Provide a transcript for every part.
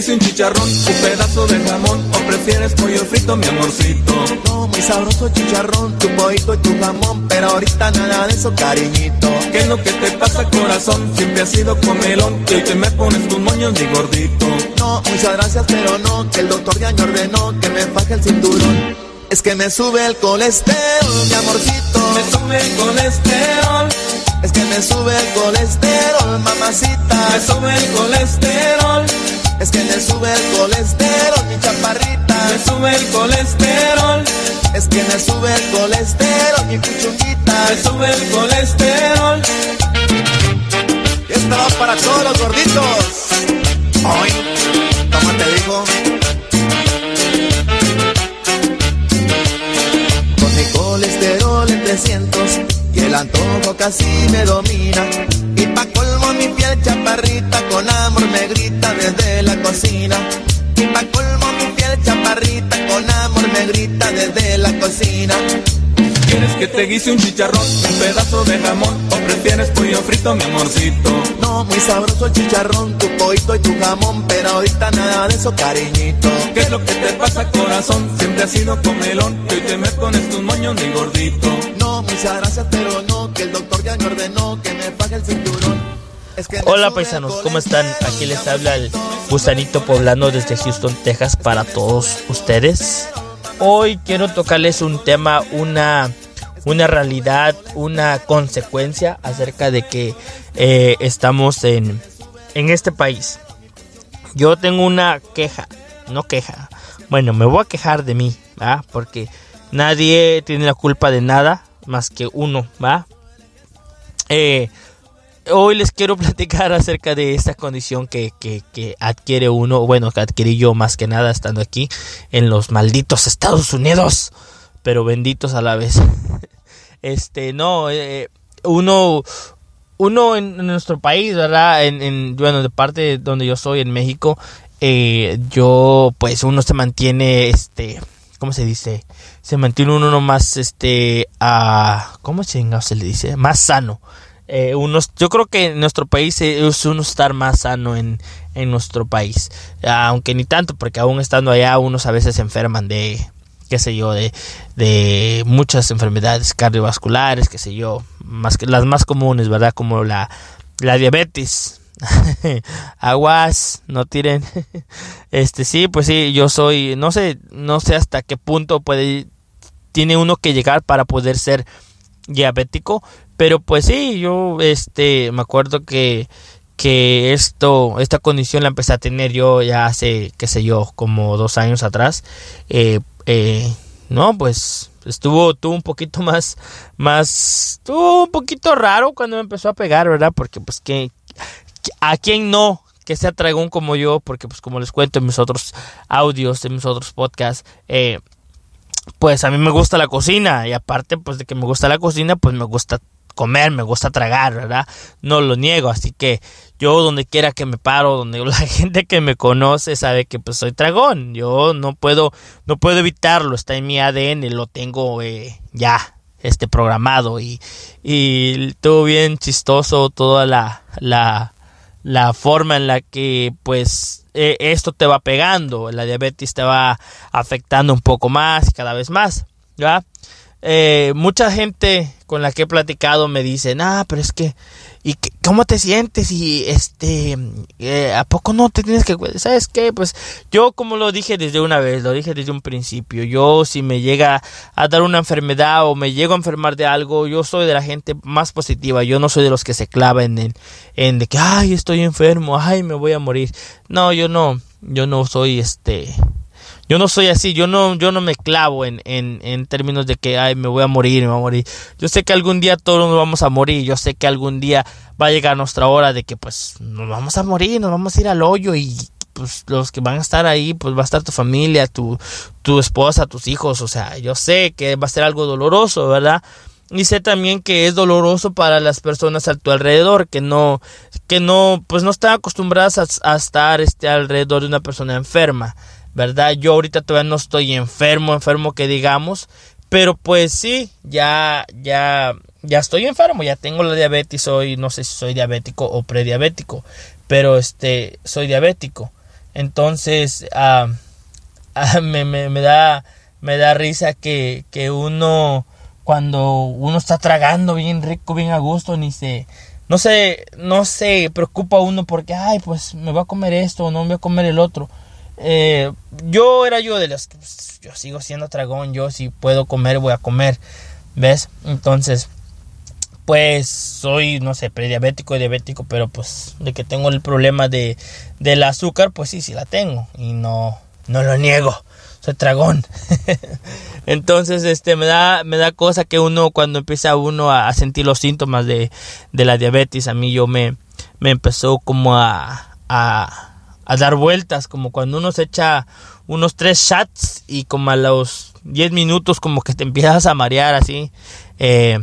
¿Quieres que te guise un chicharrón, un pedazo de jamón o prefieres pollo frito, mi amorcito? No, muy sabroso chicharrón, tu pollito y tu jamón, pero ahorita nada de eso, cariñito. ¿Qué es lo que te pasa, corazón? Siempre has sido comelón y hoy te me pones tus moños, mi gordito. No, muchas gracias, pero no, que el doctor ya me ordenó que me faje el cinturón. Es que me sube el colesterol, mi amorcito. Me sube el colesterol. Es que me sube el colesterol, mamacita. Me sube el colesterol. Es que me sube el colesterol, mi chaparrita. Me sube el colesterol. Es que me sube el colesterol, mi cuchunguita. Me sube el colesterol. Y esto va para todos los gorditos. Hoy, ¿cómo te digo? Con mi colesterol en 300 el antojo casi me domina. Y pa' colmo mi piel chaparrita con amor me grita desde la cocina. Y pa' colmo mi piel chaparrita con amor me grita desde la cocina. ¿Quieres que te guise un chicharrón, un pedazo de jamón o prefieres pollo frito, mi amorcito? No, muy sabroso el chicharrón, tu pollito y tu jamón, pero ahorita nada de eso, cariñito. ¿Qué es lo que te pasa, corazón? Siempre has sido comelón y hoy te me pones tus moños, mi gordito. No, muchas gracias, pero no, que el doctor ya me ordenó que me faje el cinturón. Hola paisanos, ¿cómo están? Aquí les habla el gusanito poblano desde Houston, Texas para todos ustedes. Hoy quiero tocarles un tema, una, una realidad, una consecuencia acerca de que eh, estamos en, en este país. Yo tengo una queja, no queja. Bueno, me voy a quejar de mí, ¿va? Porque nadie tiene la culpa de nada más que uno, ¿va? Eh, hoy les quiero platicar acerca de esta condición que, que, que adquiere uno, bueno, que adquirí yo más que nada estando aquí en los malditos Estados Unidos, pero benditos a la vez. Este, no, eh, uno, uno en, nuestro país, ¿verdad? En, en, bueno, de parte donde yo soy, en México, eh, yo, pues uno se mantiene, este, ¿cómo se dice? Se mantiene uno más, este, a, ¿cómo se le dice? Más sano. Eh, unos, yo creo que en nuestro país es uno estar más sano en, en nuestro país. Aunque ni tanto, porque aún estando allá unos a veces se enferman de, qué sé yo, de, de muchas enfermedades cardiovasculares, qué sé yo, más las más comunes, ¿verdad? Como la, la diabetes. Aguas, no tiren. Este sí, pues sí, yo soy, no sé, no sé hasta qué punto puede tiene uno que llegar para poder ser diabético, pero pues sí, yo este me acuerdo que que esto esta condición la empecé a tener yo ya hace qué sé yo como dos años atrás eh, eh, no pues estuvo tuvo un poquito más más estuvo un poquito raro cuando me empezó a pegar verdad porque pues que a quién no que sea tragón como yo porque pues como les cuento en mis otros audios en mis otros podcasts eh, pues a mí me gusta la cocina y aparte pues de que me gusta la cocina pues me gusta comer, me gusta tragar, ¿verdad? No lo niego, así que yo donde quiera que me paro, donde la gente que me conoce sabe que pues soy tragón, yo no puedo no puedo evitarlo, está en mi ADN, lo tengo eh, ya este programado y y estuvo bien chistoso toda la la la forma en la que pues eh, esto te va pegando, la diabetes te va afectando un poco más cada vez más, ¿ya? Eh, mucha gente con la que he platicado me dice, ah, pero es que, ¿y qué- cómo te sientes? Y este, eh, ¿a poco no te tienes que? ¿sabes qué? Pues yo como lo dije desde una vez, lo dije desde un principio, yo si me llega a dar una enfermedad o me llego a enfermar de algo, yo soy de la gente más positiva, yo no soy de los que se clava en, en, en de que, ay, estoy enfermo, ay, me voy a morir. No, yo no, yo no soy este, yo no soy así, yo no, yo no me clavo en, en, en términos de que ay me voy a morir, me voy a morir. Yo sé que algún día todos nos vamos a morir, yo sé que algún día va a llegar nuestra hora de que pues nos vamos a morir, nos vamos a ir al hoyo y pues los que van a estar ahí, pues va a estar tu familia, tu, tu esposa, tus hijos, o sea, yo sé que va a ser algo doloroso, ¿verdad? Y sé también que es doloroso para las personas a tu alrededor, que no, que no, pues no están acostumbradas a, a estar este, alrededor de una persona enferma, ¿verdad? Yo ahorita todavía no estoy enfermo, enfermo que digamos, pero pues sí, ya, ya, ya estoy enfermo, ya tengo la diabetes, soy, no sé si soy diabético o prediabético, pero este, soy diabético. Entonces, ah, ah, me, me, me, da, me da risa que, que uno, cuando uno está tragando bien rico, bien a gusto, ni se, no se, no se preocupa uno porque, ay, pues me voy a comer esto o no me voy a comer el otro. Eh, yo era yo de las que pues, yo sigo siendo tragón, yo si puedo comer voy a comer, ¿ves? Entonces, pues soy, no sé, prediabético y diabético, pero pues de que tengo el problema de, del azúcar, pues sí, sí la tengo y no, no lo niego, soy tragón. Entonces, este, me da, me da cosa que uno, cuando empieza uno a, sentir los síntomas de, de, la diabetes, a mí yo me, me empezó como a, a dar vueltas, como cuando uno se echa unos tres shots y como a los 10 minutos como que te empiezas a marear así. Eh,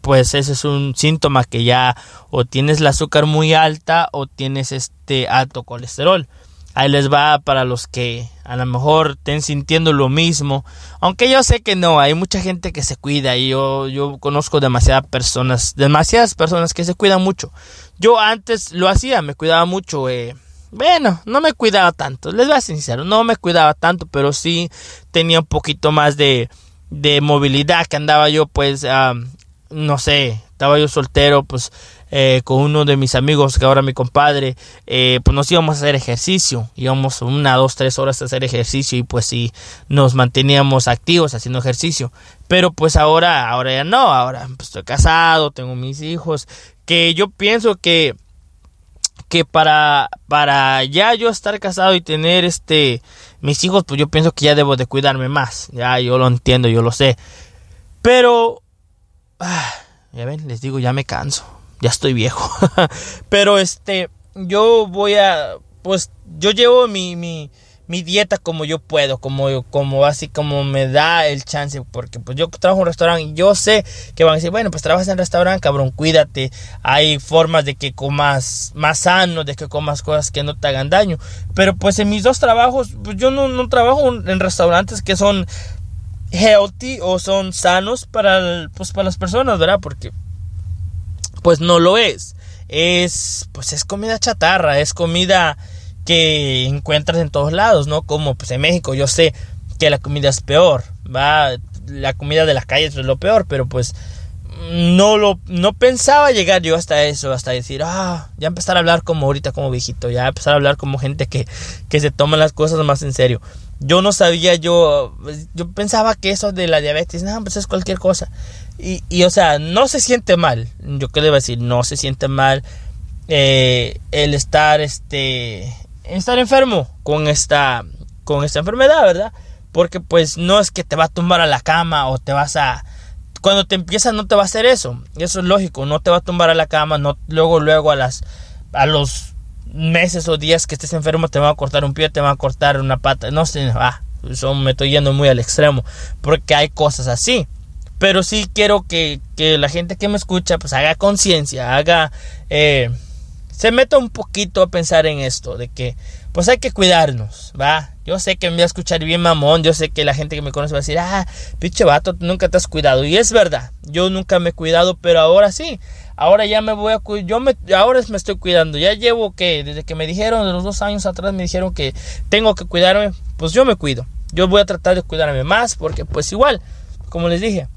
pues ese es un síntoma que ya o tienes el azúcar muy alta o tienes este alto colesterol. Ahí les va para los que a lo mejor estén sintiendo lo mismo. Aunque yo sé que no, hay mucha gente que se cuida y yo, yo conozco demasiadas personas, demasiadas personas que se cuidan mucho. Yo antes lo hacía, me cuidaba mucho. Eh, bueno, no me cuidaba tanto, les voy a ser sincero, no me cuidaba tanto, pero sí tenía un poquito más de, de movilidad que andaba yo pues no sé, estaba yo soltero, pues eh, con uno de mis amigos, que ahora mi compadre, eh, pues nos íbamos a hacer ejercicio, íbamos una, dos, tres horas a hacer ejercicio y pues sí, nos manteníamos activos haciendo ejercicio. Pero pues ahora, ahora ya no, ahora pues, estoy casado, tengo mis hijos, que yo pienso que que para para ya yo estar casado y tener este mis hijos pues yo pienso que ya debo de cuidarme más ya yo lo entiendo yo lo sé pero Ah, ya ven, les digo, ya me canso. Ya estoy viejo. Pero este, yo voy a, pues yo llevo mi, mi, mi dieta como yo puedo, como, como así como me da el chance, porque pues yo trabajo en un restaurante y yo sé que van a decir, bueno, pues trabajas en restaurante, cabrón, cuídate, hay formas de que comas más sano, de que comas cosas que no te hagan daño, pero pues en mis dos trabajos, pues yo no, no trabajo en restaurantes que son healthy o son sanos para, pues, para las personas, ¿verdad? Porque pues no lo es. Es pues es comida chatarra, es comida que encuentras en todos lados, ¿no? Como pues en México yo sé que la comida es peor, va, la comida de las calles es lo peor, pero pues no lo no pensaba llegar yo hasta eso, hasta decir, ah, ya empezar a hablar como ahorita como viejito, ya empezar a hablar como gente que, que se toma las cosas más en serio yo no sabía, yo, yo pensaba que eso de la diabetes, no, pues es cualquier cosa. Y, y o sea, no se siente mal, yo qué debo decir, no se siente mal eh, el estar, este, estar enfermo con esta, con esta enfermedad, ¿verdad? Porque pues no es que te va a tumbar a la cama o te vas a... Cuando te empieza no te va a hacer eso, eso es lógico, no te va a tumbar a la cama, no luego luego a las a los meses o días que estés enfermo te va a cortar un pie, te va a cortar una pata, no sé, ah, eso me estoy yendo muy al extremo, porque hay cosas así. Pero sí quiero que, que la gente que me escucha pues haga conciencia, haga, eh, se meta un poquito a pensar en esto, de que pues hay que cuidarnos, ¿va? Yo sé que me voy a escuchar bien mamón, yo sé que la gente que me conoce va a decir, ah, pinche vato, nunca te has cuidado. Y es verdad, yo nunca me he cuidado, pero ahora sí, ahora ya me voy a yo me ahora me estoy cuidando ya llevo que desde que me dijeron de los dos años atrás me dijeron que tengo que cuidarme pues yo me cuido yo voy a tratar de cuidarme más porque pues igual como les dije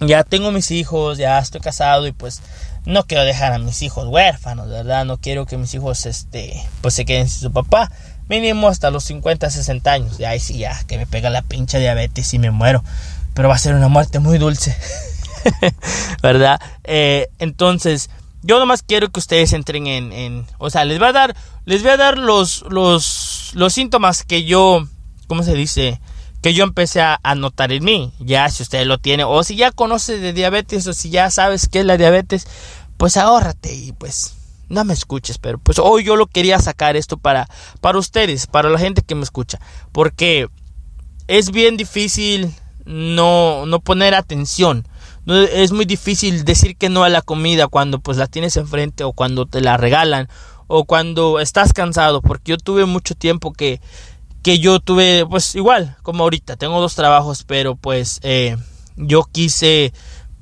ya tengo mis hijos ya estoy casado y pues no quiero dejar a mis hijos huérfanos verdad no quiero que mis hijos este pues se queden sin su papá mínimo hasta los 50 60 años y ahí sí ya que me pega la pincha diabetes y me muero pero va a ser una muerte muy dulce ¿verdad? Eh, entonces, yo nomás quiero que ustedes entren en, en, o sea, les voy a dar, les voy a dar los, los, los síntomas que yo, ¿cómo se dice? Que yo empecé a, notar en mí. Ya, si usted lo tiene, o si ya conoce de diabetes, o si ya sabes qué es la diabetes, pues ahórrate y pues no me escuches, pero pues hoy yo lo quería sacar esto para, para ustedes, para la gente que me escucha, porque es bien difícil no, no poner atención. Es muy difícil decir que no a la comida cuando pues la tienes enfrente o cuando te la regalan o cuando estás cansado, porque yo tuve mucho tiempo que, que yo tuve pues igual como ahorita, tengo dos trabajos, pero pues eh, yo quise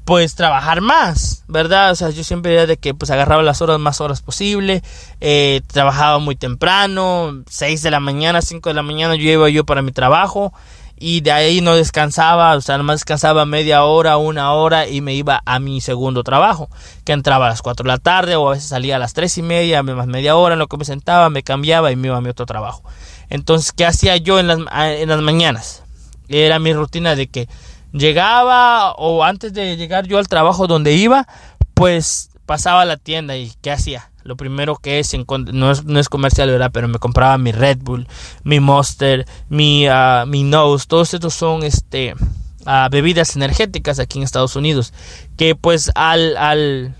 pues trabajar más, ¿verdad? O sea, yo siempre era de que pues agarraba las horas más horas posible, eh, trabajaba muy temprano, 6 de la mañana, 5 de la mañana yo iba yo para mi trabajo y de ahí no descansaba, o sea, nomás descansaba media hora, una hora y me iba a mi segundo trabajo, que entraba a las 4 de la tarde o a veces salía a las tres y media, más media hora en lo que me sentaba, me cambiaba y me iba a mi otro trabajo. Entonces, ¿qué hacía yo en las, en las mañanas? Era mi rutina de que llegaba o antes de llegar yo al trabajo donde iba, pues pasaba a la tienda y ¿qué hacía? Lo primero que es, no es, no es comercial, ¿verdad? Pero me compraba mi Red Bull, mi Monster, mi, uh, mi Nose, todos estos son este, uh, bebidas energéticas aquí en Estados Unidos, que pues al, al,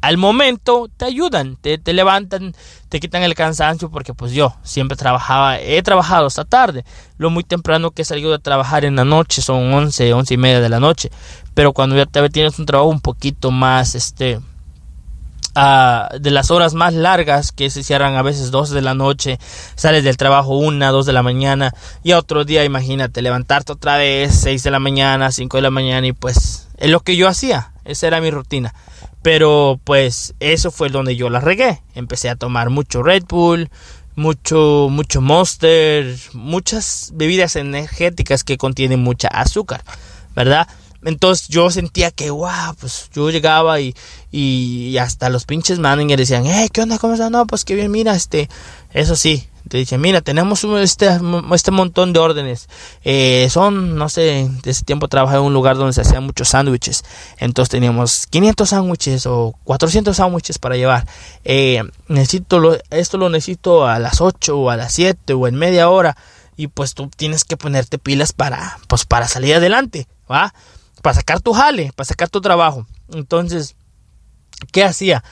al momento te ayudan, te, te, levantan, te quitan el cansancio porque pues yo siempre trabajaba, he trabajado hasta tarde, lo muy temprano que he salido de trabajar en la noche son 11, 11 y media de la noche, pero cuando ya te tienes un trabajo un poquito más, este, uh, de las horas más largas que se cierran a veces 2 de la noche, sales del trabajo 1, 2 de la mañana y otro día imagínate levantarte otra vez 6 de la mañana, 5 de la mañana y pues es lo que yo hacía, esa era mi rutina. Pero pues eso fue donde yo la regué. Empecé a tomar mucho Red Bull, mucho, mucho Monster, muchas bebidas energéticas que contienen mucha azúcar, ¿verdad? Entonces yo sentía que, wow, pues yo llegaba y, y, hasta los pinches managers decían, hey, ¿qué onda? ¿Cómo estás? No, pues qué bien, mira, este, eso sí, te dice, mira, tenemos este, este montón de órdenes. Eh, son, no sé, de ese tiempo trabajé en un lugar donde se hacían muchos sándwiches. Entonces teníamos 500 sándwiches o 400 sándwiches para llevar. Eh, necesito esto lo necesito a las 8 o a las 7 o en media hora. Y pues tú tienes que ponerte pilas para, pues para salir adelante, ¿va? Para sacar tu jale, para sacar tu trabajo. Entonces, ¿qué hacía?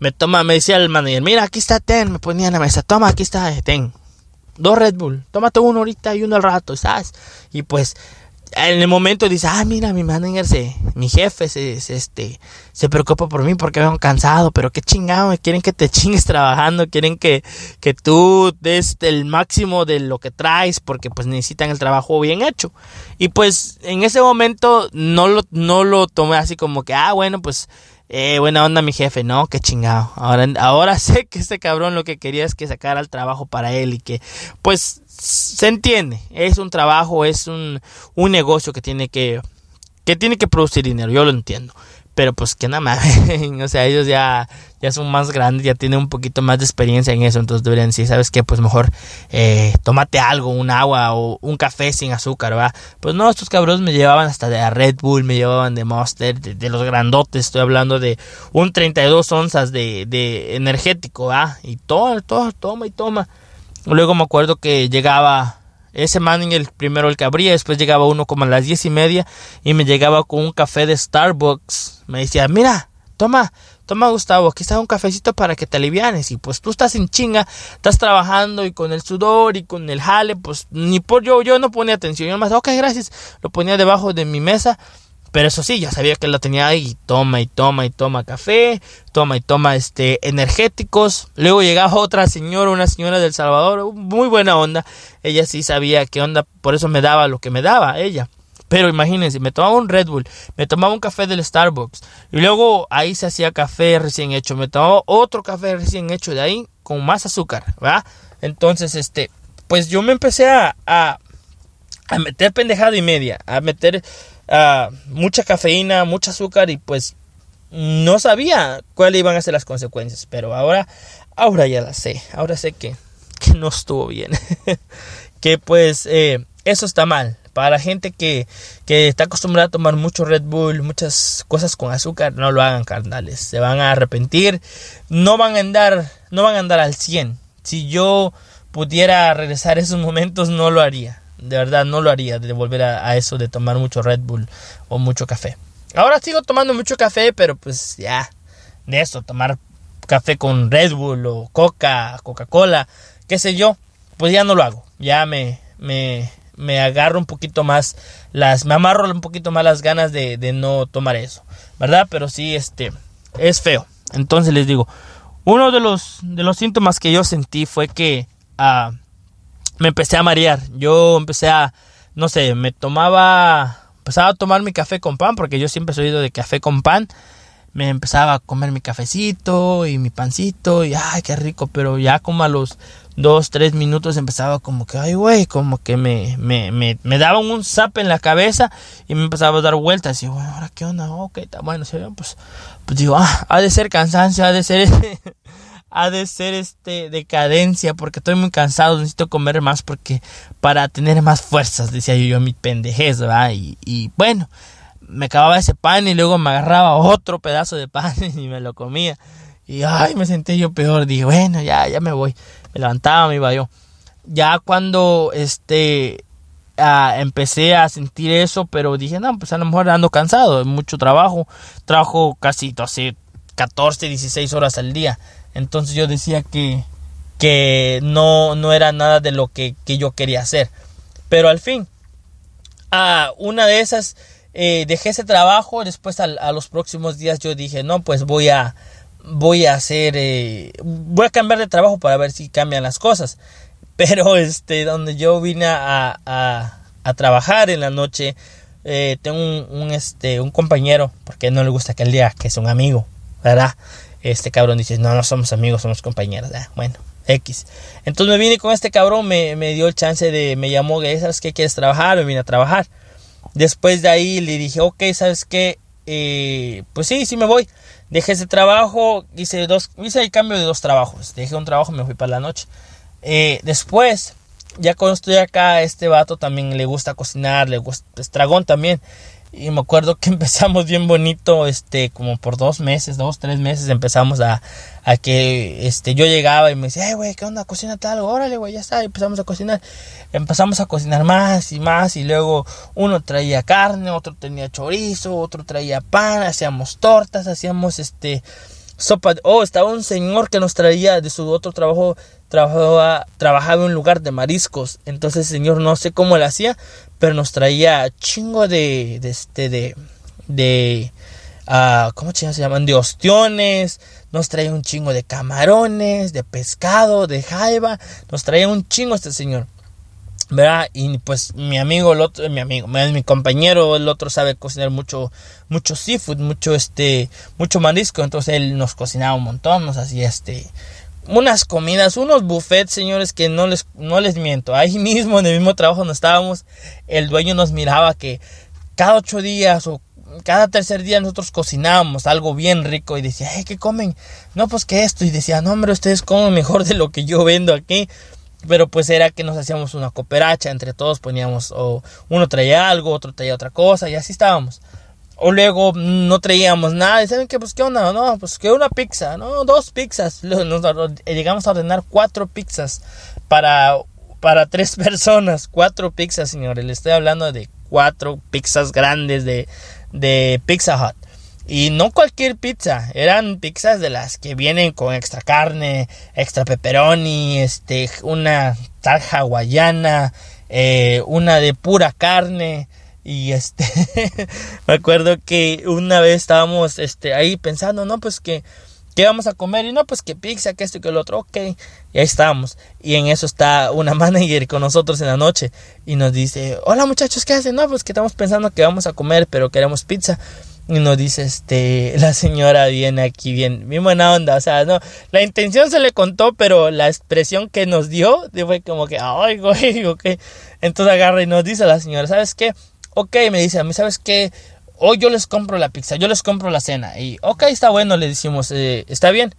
Me toma, me decía el manager, mira, aquí está Ten, me ponía en la mesa, toma, aquí está Ten. Dos Red Bull, tómate uno ahorita y uno al rato, ¿sabes? Y pues en el momento dice, ah, mira, mi manager, se, mi jefe se, este, se preocupa por mí porque veo cansado, pero qué chingado, quieren que te chingues trabajando, quieren que, que tú des el máximo de lo que traes porque pues necesitan el trabajo bien hecho. Y pues en ese momento no lo, no lo tomé así como que, ah, bueno, pues eh, buena onda mi jefe, no, qué chingado. Ahora, ahora sé que este cabrón lo que quería es que sacara el trabajo para él y que, pues, se entiende. Es un trabajo, es un, un negocio que tiene que, que tiene que producir dinero, yo lo entiendo. Pero pues que nada más, o sea, ellos ya, ya son más grandes, ya tienen un poquito más de experiencia en eso, entonces deberían decir, ¿sabes qué? Pues mejor eh, tómate algo, un agua o un café sin azúcar, ¿va? Pues no, estos cabrones me llevaban hasta de Red Bull, me llevaban de Monster, de, los grandotes, estoy hablando de un 32 onzas de, de energético, ¿va? Y todo, todo, toma y toma. Luego me acuerdo que llegaba ese man el primero el que abría, después llegaba uno como a las diez y media y me llegaba con un café de Starbucks. Me decía, mira, toma, toma Gustavo, aquí está un cafecito para que te alivianes. Y pues tú estás en chinga, estás trabajando y con el sudor y con el jale, pues ni por yo, yo no ponía atención. Yo más, ok, gracias, lo ponía debajo de mi mesa pero eso sí, ya sabía que la tenía ahí. Toma y toma y toma café. Toma y toma este energéticos. Luego llegaba otra señora, una señora del Salvador. Muy buena onda. Ella sí sabía qué onda. Por eso me daba lo que me daba ella. Pero imagínense, me tomaba un Red Bull, me tomaba un café del Starbucks y luego ahí se hacía café recién hecho, me tomaba otro café recién hecho de ahí con más azúcar, ¿va? Entonces, este, pues yo me empecé a, a, a meter pendejada y media, a meter Ah, mucha cafeína, mucho azúcar y pues no sabía cuáles iban a ser las consecuencias, pero ahora, ahora ya la sé, ahora sé que, que no estuvo bien, que pues eh, eso está mal. Para la gente que, que está acostumbrada a tomar mucho Red Bull, muchas cosas con azúcar, no lo hagan carnales. Se van a arrepentir. No van a andar, no van a andar al 100. Si yo pudiera regresar esos momentos, no lo haría de verdad no lo haría de volver a, eso de tomar mucho Red Bull o mucho café. Ahora sigo tomando mucho café, pero pues ya, de eso, tomar café con Red Bull o Coca, Coca-Cola, qué sé yo, pues ya no lo hago. Ya me, me, me agarro un poquito más las, me amarro un poquito más las ganas de, de no tomar eso, ¿verdad? Pero sí, este, es feo. Entonces les digo, uno de los, de los síntomas que yo sentí fue que ah, me empecé a marear. Yo empecé a, no sé, me tomaba, empezaba a tomar mi café con pan, porque yo siempre oído de café con pan. Me empezaba a comer mi cafecito y mi pancito y ay, qué rico, pero ya como a los dos, tres minutos empezaba como que, ay, güey, como que me, me, me, me daban un zap en la cabeza y me empezaba a dar vueltas. Y bueno, ahora qué onda, ok, está bueno, pues, pues digo, ah, ha de ser cansancio, ha de ser ha de ser este decadencia porque estoy muy cansado, necesito comer más porque para tener más fuerzas, decía yo, yo mi pendejez. Y, bueno, me acababa ese pan y luego me agarraba otro pedazo de pan y me lo comía. Y ay, me sentí yo peor, dije, bueno, ya, ya me voy me levantaba, me iba yo. Ya cuando este ah, empecé a sentir eso, pero dije, no, pues a lo mejor ando cansado, mucho trabajo, trabajo casi 12, 14, 16 horas al día. Entonces yo decía que, que no, no era nada de lo que, que yo quería hacer. Pero al fin, a una de esas, eh, dejé ese trabajo, después a los próximos días yo dije, no, pues voy a, voy a hacer, eh, voy a cambiar de trabajo para ver si cambian las cosas. Pero este, donde yo vine a, a, trabajar en la noche, eh, tengo un, este, un compañero, porque no le gusta que él diga que es un amigo, ¿verdad? Este cabrón dice, no, no somos amigos, somos compañeros. bueno, X. Entonces me vine con este cabrón, me, me dio el chance de, me llamó, ¿sabes qué quieres trabajar? Me vine a trabajar. Después de ahí le dije, ok, ¿sabes qué? Eh, pues sí, sí me voy. Dejé ese trabajo, hice, dos, hice el cambio de dos trabajos. Dejé un trabajo me fui para la noche. Eh, después, ya cuando estoy acá, este vato también le gusta cocinar, le gusta, estragón también. Y me acuerdo que empezamos bien bonito, este, como por dos meses, dos, tres meses empezamos a, a que, este, yo llegaba y me decía, hey, güey, ¿qué onda? Cocínate algo, órale, güey, ya está, empezamos a cocinar. Empezamos a cocinar más y más y luego uno traía carne, otro tenía chorizo, otro traía pan, hacíamos tortas, hacíamos, este, sopa. Oh, estaba un señor que nos traía de su otro trabajo, trabajaba, trabajaba en un lugar de mariscos. Entonces el señor no sé cómo lo hacía, pero nos traía chingo de, de este, de, de, uh, ¿cómo se llaman? De ostiones, nos traía un chingo de camarones, de pescado, de jaiba, nos traía un chingo este señor. ¿Verdad? Y pues mi amigo, el otro, mi amigo, mi compañero, el otro sabe cocinar mucho, mucho seafood, mucho este, mucho marisco, entonces él nos cocinaba un montón, nos hacía este, unas comidas, unos buffets, señores, que no les, no les miento. Ahí mismo, en el mismo trabajo donde estábamos, el dueño nos miraba que cada ocho días o cada tercer día nosotros cocinábamos algo bien rico y decía, ¿qué comen? No, pues que esto. Y decía, no, hombre, ustedes comen mejor de lo que yo vendo aquí. Pero pues era que nos hacíamos una cooperacha, entre todos poníamos, o uno traía algo, otro traía otra cosa, y así estábamos. O luego no traíamos nada. Y saben que, pues, ¿qué onda? No, pues que una pizza, ¿no? Dos pizzas. llegamos a ordenar cuatro pizzas para, para tres personas. Cuatro pizzas, señores. Le estoy hablando de cuatro pizzas grandes de, de Pizza Hut. Y no cualquier pizza, eran pizzas de las que vienen con extra carne, extra pepperoni, este, una tal hawaiana, eh, una de pura carne, y este, me acuerdo que una vez estábamos este, ahí pensando, no, pues que, ¿qué vamos a comer? Y no, pues que pizza, que esto y que el otro, ok. Y ahí estábamos. Y en eso está una manager con nosotros en la noche. Y nos dice, hola muchachos, ¿qué hacen? No, pues que estamos pensando que vamos a comer, pero queremos pizza. Y nos dice, este, la señora viene aquí bien, bien buena onda. O sea, no, la intención se le contó, pero la expresión que nos dio fue como que, ay, güey, ok. Entonces agarra y nos dice la señora, ¿sabes qué? ok, me dice a mí, ¿sabes qué? Hoy yo les compro la pizza, yo les compro la cena. Y, ok, está bueno, le decimos, eh, está bien.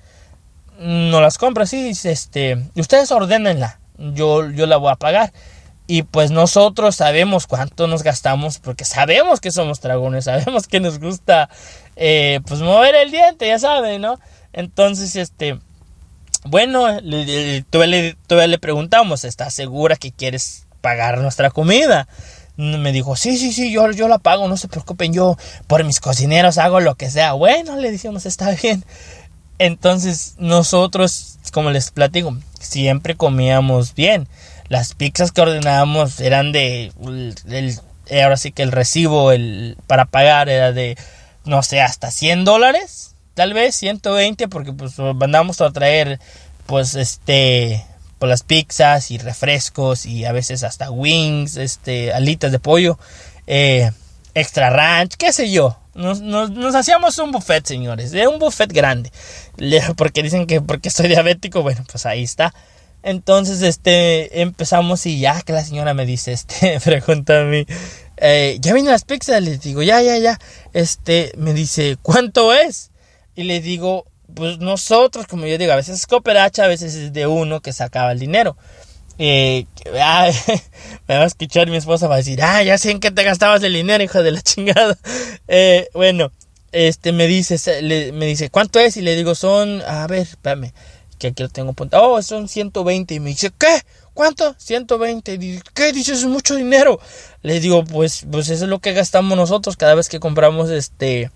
No las compra, sí, este, ustedes ordenenla, yo, yo la voy a pagar. Y pues nosotros sabemos cuánto nos gastamos, porque sabemos que somos dragones, sabemos que nos gusta, eh, pues mover el diente, ya saben, ¿no? Entonces, este, bueno, todavía le, le preguntamos, ¿estás segura que quieres pagar nuestra comida? me dijo, sí, sí, sí, yo, yo la pago, no se preocupen, yo por mis cocineros hago lo que sea. Bueno, le dijimos, está bien. Entonces nosotros, como les platico, siempre comíamos bien. Las pizzas que ordenábamos eran de... ahora sí que el recibo el, para pagar era de, no sé, hasta 100 dólares. Tal vez 120 porque pues mandamos a traer pues este por las pizzas y refrescos y a veces hasta wings, este, alitas de pollo, eh, extra ranch, qué sé yo. Nos, hacíamos un buffet, señores. De un buffet grande. Porque dicen que porque soy diabético, bueno, pues ahí está. Entonces, este, empezamos y ya que la señora me dice, este, pregunta a mí, eh, ¿ya vienen las pizzas? Le digo, ya, ya, ya. Este, me dice, ¿cuánto es? Y le digo, pues nosotros, como yo digo, a veces es cooperacha, a veces es de uno que sacaba el dinero. Eh, me va a escuchar mi esposa, va a decir, ah, ya sé en qué te gastabas el dinero, hijo de la chingada. Eh, bueno, este me dice, me dice, ¿cuánto es? Y le digo, son, a ver, espérame, que aquí lo tengo apuntado. Oh, son 120. Y me dice, ¿qué? ¿Cuánto? 120. Y ¿Qué? Dices, es mucho dinero. Le digo, pues, pues eso es lo que gastamos nosotros cada vez que compramos este,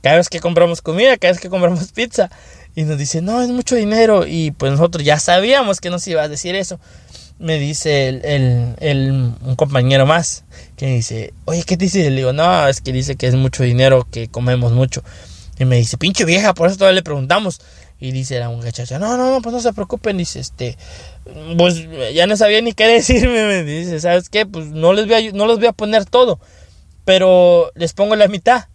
cada vez que compramos comida, cada vez que compramos pizza. Y nos dice, no, es mucho dinero. Y pues nosotros ya sabíamos que nos iba a decir eso me dice el, un compañero más que dice, oye, ¿qué dice? Le digo, no, es que dice que es mucho dinero, que comemos mucho. Y me dice, pinche vieja, por eso todavía le preguntamos. Y dice la muchacha, no, no, no, pues no se preocupen. Dice, este, pues ya no sabía ni qué decirme. Me dice, ¿sabes qué? Pues no les voy a, no les voy a poner todo, pero les pongo la mitad.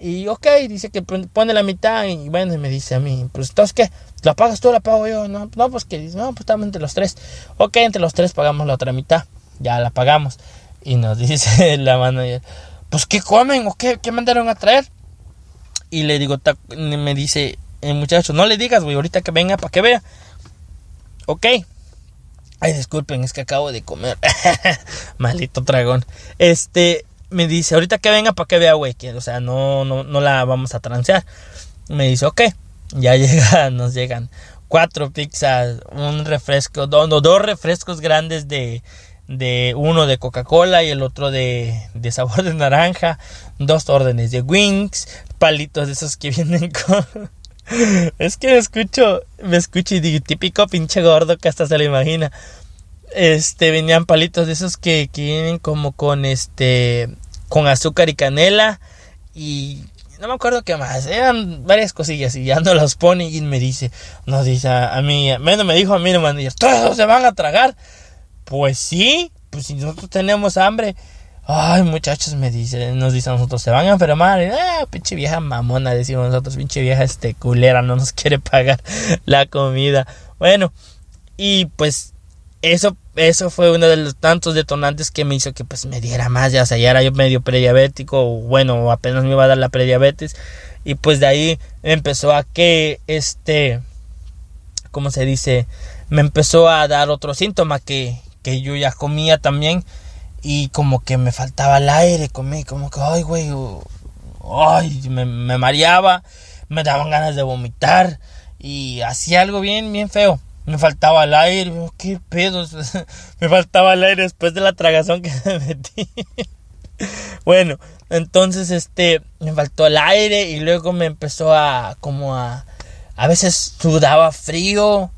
Y ok, dice que pone la mitad y bueno, me dice a mí, pues entonces qué, ¿la pagas tú la pago yo? No, no pues que dice, no, pues estamos entre los tres. Ok, entre los tres pagamos la otra mitad, ya la pagamos. Y nos dice la manager, pues ¿qué comen o qué, qué mandaron a traer? Y le digo, me dice, el muchacho, no le digas, güey, ahorita que venga para que vea. Ok. Ay, disculpen, es que acabo de comer. Maldito dragón. Este, me dice, ahorita que venga para que vea, güey, que, o sea, no, no, no la vamos a transear. Me dice, ok, ya llega, nos llegan cuatro pizzas, un refresco, dos, dos refrescos grandes de, de uno de Coca-Cola y el otro de, de sabor de naranja, dos órdenes de wings, palitos de esos que vienen con... es que me escucho, me escucho y digo, típico pinche gordo que hasta se lo imagina este venían palitos de esos que, que vienen como con este con azúcar y canela y no me acuerdo qué más, eran varias cosillas y ya no los pone y me dice, nos dice a, mí, menos me dijo a mí, hermano, todos se van a tragar. Pues sí, pues si nosotros tenemos hambre. Ay, muchachos, me dice, nos dice a nosotros, se van a enfermar. ah, pinche vieja mamona, decimos nosotros, pinche vieja este culera, no nos quiere pagar la comida. Bueno, y pues eso, eso fue uno de los tantos detonantes que me hizo que pues me diera más, ya sea, ya era yo medio prediabético, bueno, apenas me iba a dar la prediabetes, y pues de ahí empezó a que, este, ¿cómo se dice? Me empezó a dar otro síntoma que, que yo ya comía también, y como que me faltaba el aire, comí, como que, ay, güey, ay, me, me mareaba, me daban ganas de vomitar, y hacía algo bien, bien feo me faltaba el aire, qué pedos, me faltaba el aire después de la tragazón que me metí. bueno, entonces este, me faltó el aire y luego me empezó a, como a, a veces sudaba frío.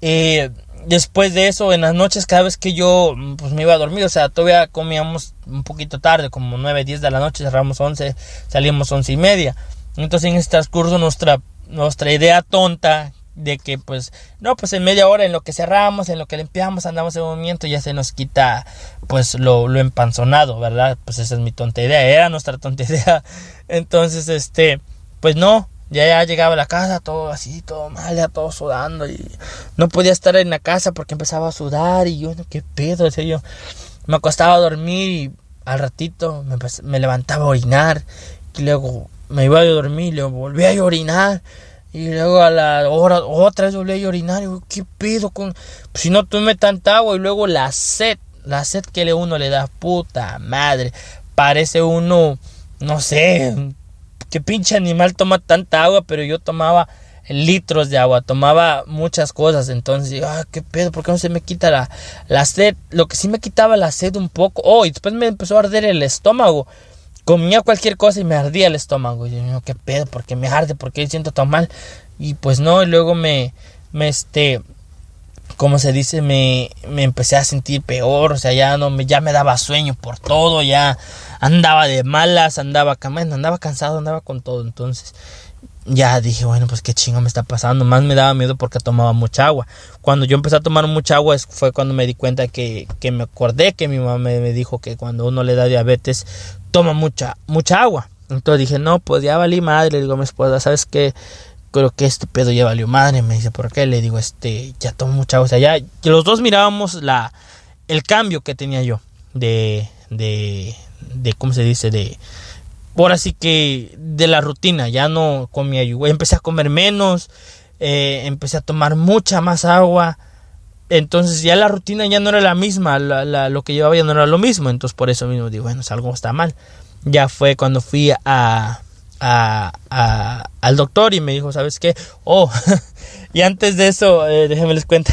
Eh, después de eso, en las noches, cada vez que yo pues, me iba a dormir, o sea, todavía comíamos un poquito tarde, como 9, 10 de la noche, cerramos 11, salimos 11 y media. Entonces en este transcurso nuestra, nuestra idea tonta de que pues no pues en media hora en lo que cerramos en lo que limpiamos andamos en movimiento ya se nos quita pues lo, lo empanzonado verdad pues esa es mi tonta idea era nuestra tonta idea entonces este pues no ya, ya llegaba a la casa todo así todo mal ya todo sudando y no podía estar en la casa porque empezaba a sudar y yo qué pedo decía yo me acostaba a dormir y al ratito me, levantaba a orinar y luego me iba a dormir y luego volví a orinar y luego a la hora, otra vez volví a orinar. Y ¿qué pedo con.? Pues si no tome tanta agua. Y luego la sed. La sed que uno le da. Puta madre. Parece uno. No sé. ¿Qué pinche animal toma tanta agua? Pero yo tomaba litros de agua. Tomaba muchas cosas. Entonces, ah, qué pedo. ¿Por qué no se me quita la, la sed? Lo que sí me quitaba la sed un poco. Oh, y después me empezó a arder el estómago comía cualquier cosa y me ardía el estómago. Y yo, ¿qué pedo? ¿Por qué me arde? ¿Por qué siento tan mal? y pues no, y luego me, me este, como se dice, me, me empecé a sentir peor, o sea, ya no me, ya me daba sueño por todo, ya andaba de malas, andaba, andaba cansado, andaba con todo, entonces ya dije, bueno, pues qué chingo me está pasando. Más me daba miedo porque tomaba mucha agua. Cuando yo empecé a tomar mucha agua fue cuando me di cuenta que, que me acordé que mi mamá me, dijo que cuando uno le da diabetes toma mucha, mucha agua. Entonces dije, no, pues ya valí madre. Digo a mi esposa, ¿sabes qué? Creo que este pedo ya valió madre. Me dice, ¿por qué? Le digo, este, ya tomo mucha agua. O sea, ya los dos mirábamos la, el cambio que tenía yo de, de, de, ¿cómo se dice? De, ahora sí que de la rutina, ya no comía yo, empecé a comer menos, eh, empecé a tomar mucha más agua, entonces ya la rutina ya no era la misma, lo que llevaba ya no era lo mismo, entonces por eso mismo digo, bueno, algo está mal. Ya fue cuando fui a, al doctor y me dijo, ¿sabes qué? Oh, y antes de eso, eh, déjenme les cuento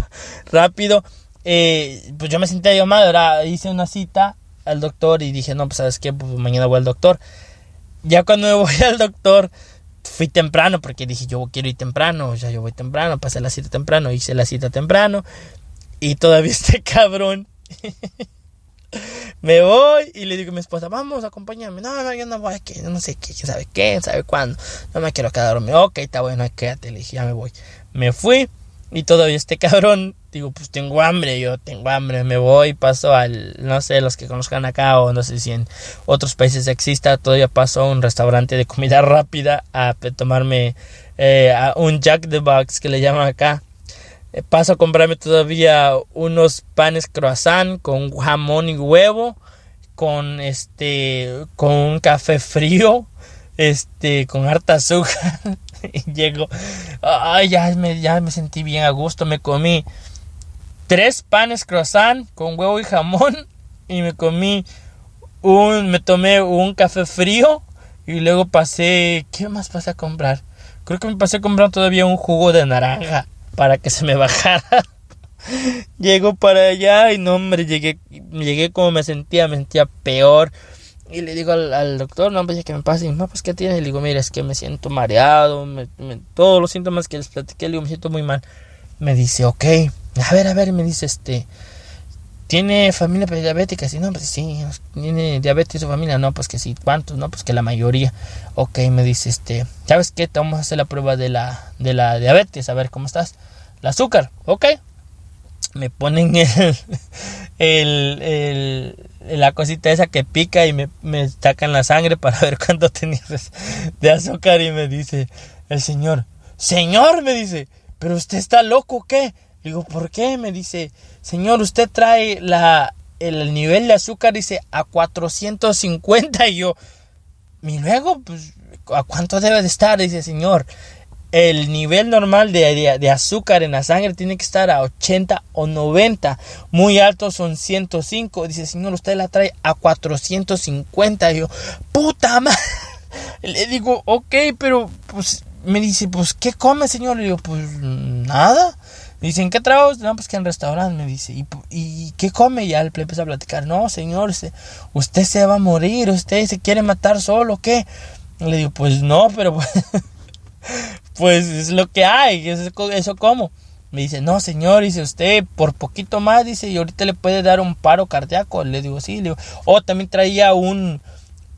rápido. Eh, pues yo me sentía yo mal, ahora hice una cita al doctor y dije, no, pues sabes qué, pues mañana voy al doctor. Ya cuando me voy al doctor, fui temprano porque dije, yo quiero ir temprano, sea, yo voy temprano, pasé la cita temprano, hice la cita temprano y todavía este cabrón. Me voy y le digo a mi esposa, vamos, acompáñame. No, no, yo no voy, que no sé qué, quién sabe qué, quién sabe cuándo. No me quiero quedarme. Ok, está bueno, quédate. Le dije, ya me voy. Me fui y todavía este cabrón, digo, pues tengo hambre, yo tengo hambre, me voy, paso al, no sé, los que conozcan acá o no sé si en otros países exista, todavía paso a un restaurante de comida rápida a tomarme eh, a un Jack the Box que le llaman acá. Eh, paso a comprarme todavía unos panes croissant con jamón y huevo, con este, con un café frío, este, con harta azúcar. y llego, ay, ya me, ya me sentí bien a gusto, me comí tres panes croissant con huevo y jamón y me comí un, me tomé un café frío y luego pasé, ¿qué más pasé a comprar? Creo que me pasé a comprar todavía un jugo de naranja para que se me bajara. Llego para allá y no, hombre, llegué, llegué como me sentía, me sentía peor. Y le digo al, doctor, no, pues que me pasa. Y no, pues ¿qué tiene? Y le digo, mira, es que me siento mareado, todos los síntomas que les platiqué, le digo, me siento muy mal. Me dice, ok, a ver, a ver, me dice, este, ¿tiene familia diabética? Sí, no, pues sí, tiene diabetes su familia. No, pues que sí, ¿cuántos? No, pues que la mayoría. Ok, me dice, este, ¿sabes qué? Vamos a hacer la prueba de la, de la diabetes, a ver cómo estás. El azúcar, ok. Me ponen el, el, el la cosita esa que pica y me, me sacan la sangre para ver cuánto tenías de azúcar y me dice el señor, señor, me dice, pero usted está loco, ¿qué? Digo, ¿por qué? Me dice, señor, usted trae la, el nivel de azúcar, dice, a 450 y yo, y luego, pues, ¿a cuánto debe de estar? Dice, señor, el nivel normal de, azúcar en la sangre tiene que estar a 80 o 90. Muy alto son 105. Dice, señor, usted la trae a 450. Y yo, puta madre. Le digo, ok, pero pues me dice, pues, ¿qué come, señor? Le digo, pues nada. Me dice, ¿en qué trabajo? No, pues que en restaurante, me dice. ¿Y, y qué come? Ya le empezó a platicar. No, señor, usted, usted se va a morir. Usted se quiere matar solo, ¿qué? Le digo, pues no, pero... pues es lo que hay, eso, eso como. Me dice, no señor, dice usted, por poquito más, dice, y ahorita le puede dar un paro cardíaco. Le digo, sí, le digo, o también traía un,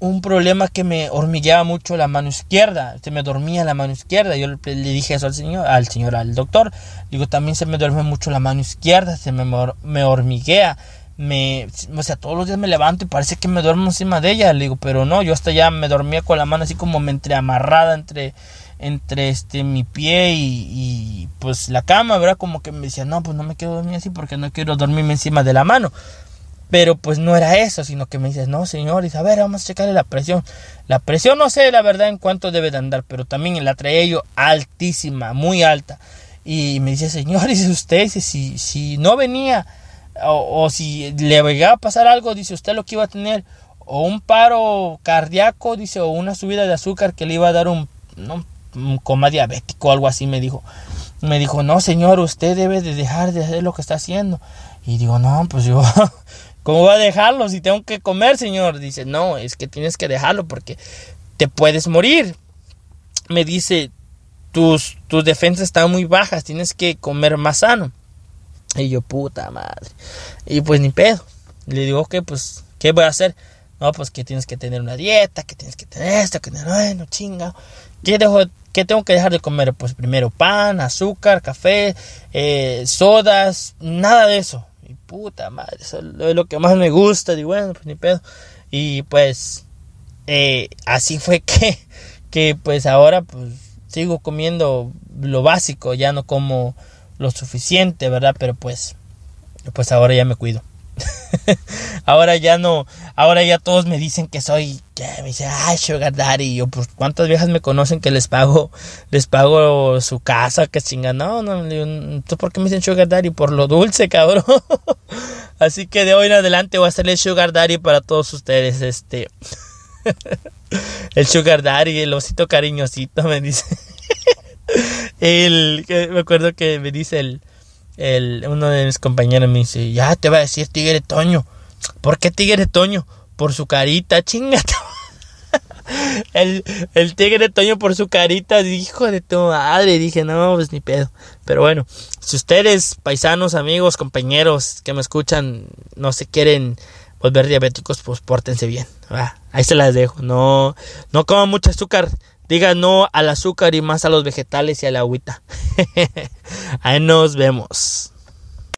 un problema que me hormigueaba mucho la mano izquierda, se me dormía la mano izquierda. Yo le, dije eso al señor, al señor, al doctor. Digo, también se me duerme mucho la mano izquierda, se me, me hormiguea. Me, o sea, todos los días me levanto y parece que me duermo encima de ella. Le digo, pero no, yo hasta ya me dormía con la mano así como me entre amarrada entre entre este mi pie y, pues la cama, ¿verdad? Como que me decía, no, pues no me quiero dormir así porque no quiero dormirme encima de la mano. Pero pues no era eso, sino que me dices, no, señor, y a ver, vamos a checarle la presión. La presión no sé la verdad en cuánto debe de andar, pero también la traía yo altísima, muy alta. Y me dice, señor, dice usted, si, si no venía o, si le llegaba a pasar algo, dice usted lo que iba a tener, o un paro cardíaco, dice, o una subida de azúcar que le iba a dar un, un coma diabético algo así, me dijo. Me dijo, no, señor, usted debe de dejar de hacer lo que está haciendo. Y digo, no, pues yo, ¿cómo voy a dejarlo si tengo que comer, señor? Dice, no, es que tienes que dejarlo porque te puedes morir. Me dice, tus, tus defensas están muy bajas, tienes que comer más sano. Y yo, puta madre. Y pues ni pedo. Le digo, ok, pues, ¿qué voy a hacer? No, pues que tienes que tener una dieta, que tienes que tener esto, que tener, bueno, chinga. ¿Qué, dejo, ¿Qué tengo que dejar de comer? Pues primero pan, azúcar, café, eh, sodas, nada de eso. Puta madre, eso es lo que más me gusta. Digo, bueno, pues ni pedo. Y pues, eh, así fue que, que pues ahora pues sigo comiendo lo básico, ya no como lo suficiente, ¿verdad? Pero pues, pues ahora ya me cuido. ahora ya no, ahora ya todos me dicen que soy, me dicen, ay, Sugar Daddy. yo, pues, ¿cuántas viejas me conocen que les pago, les pago su casa? Que chingan, no, no, ¿tú por qué me dicen Sugar Daddy? Por lo dulce, cabrón. Así que de hoy en adelante voy a hacerle Sugar Daddy para todos ustedes, este. el Sugar Daddy, el osito cariñosito, me dice. el, me acuerdo que me dice el, el, uno de mis compañeros me dice, ya te va a decir Tigre Toño. ¿Por qué Tigre Toño? Por su carita, chingata. el, el tigre Toño por su carita, hijo de tu madre. Dije, no, pues ni pedo. Pero bueno, si ustedes, paisanos, amigos, compañeros que me escuchan, no se quieren volver diabéticos, pues pórtense bien. ahí se las dejo. No, no coman mucho azúcar. Diga no al azúcar y más a los vegetales y a la agüita. Ahí nos vemos.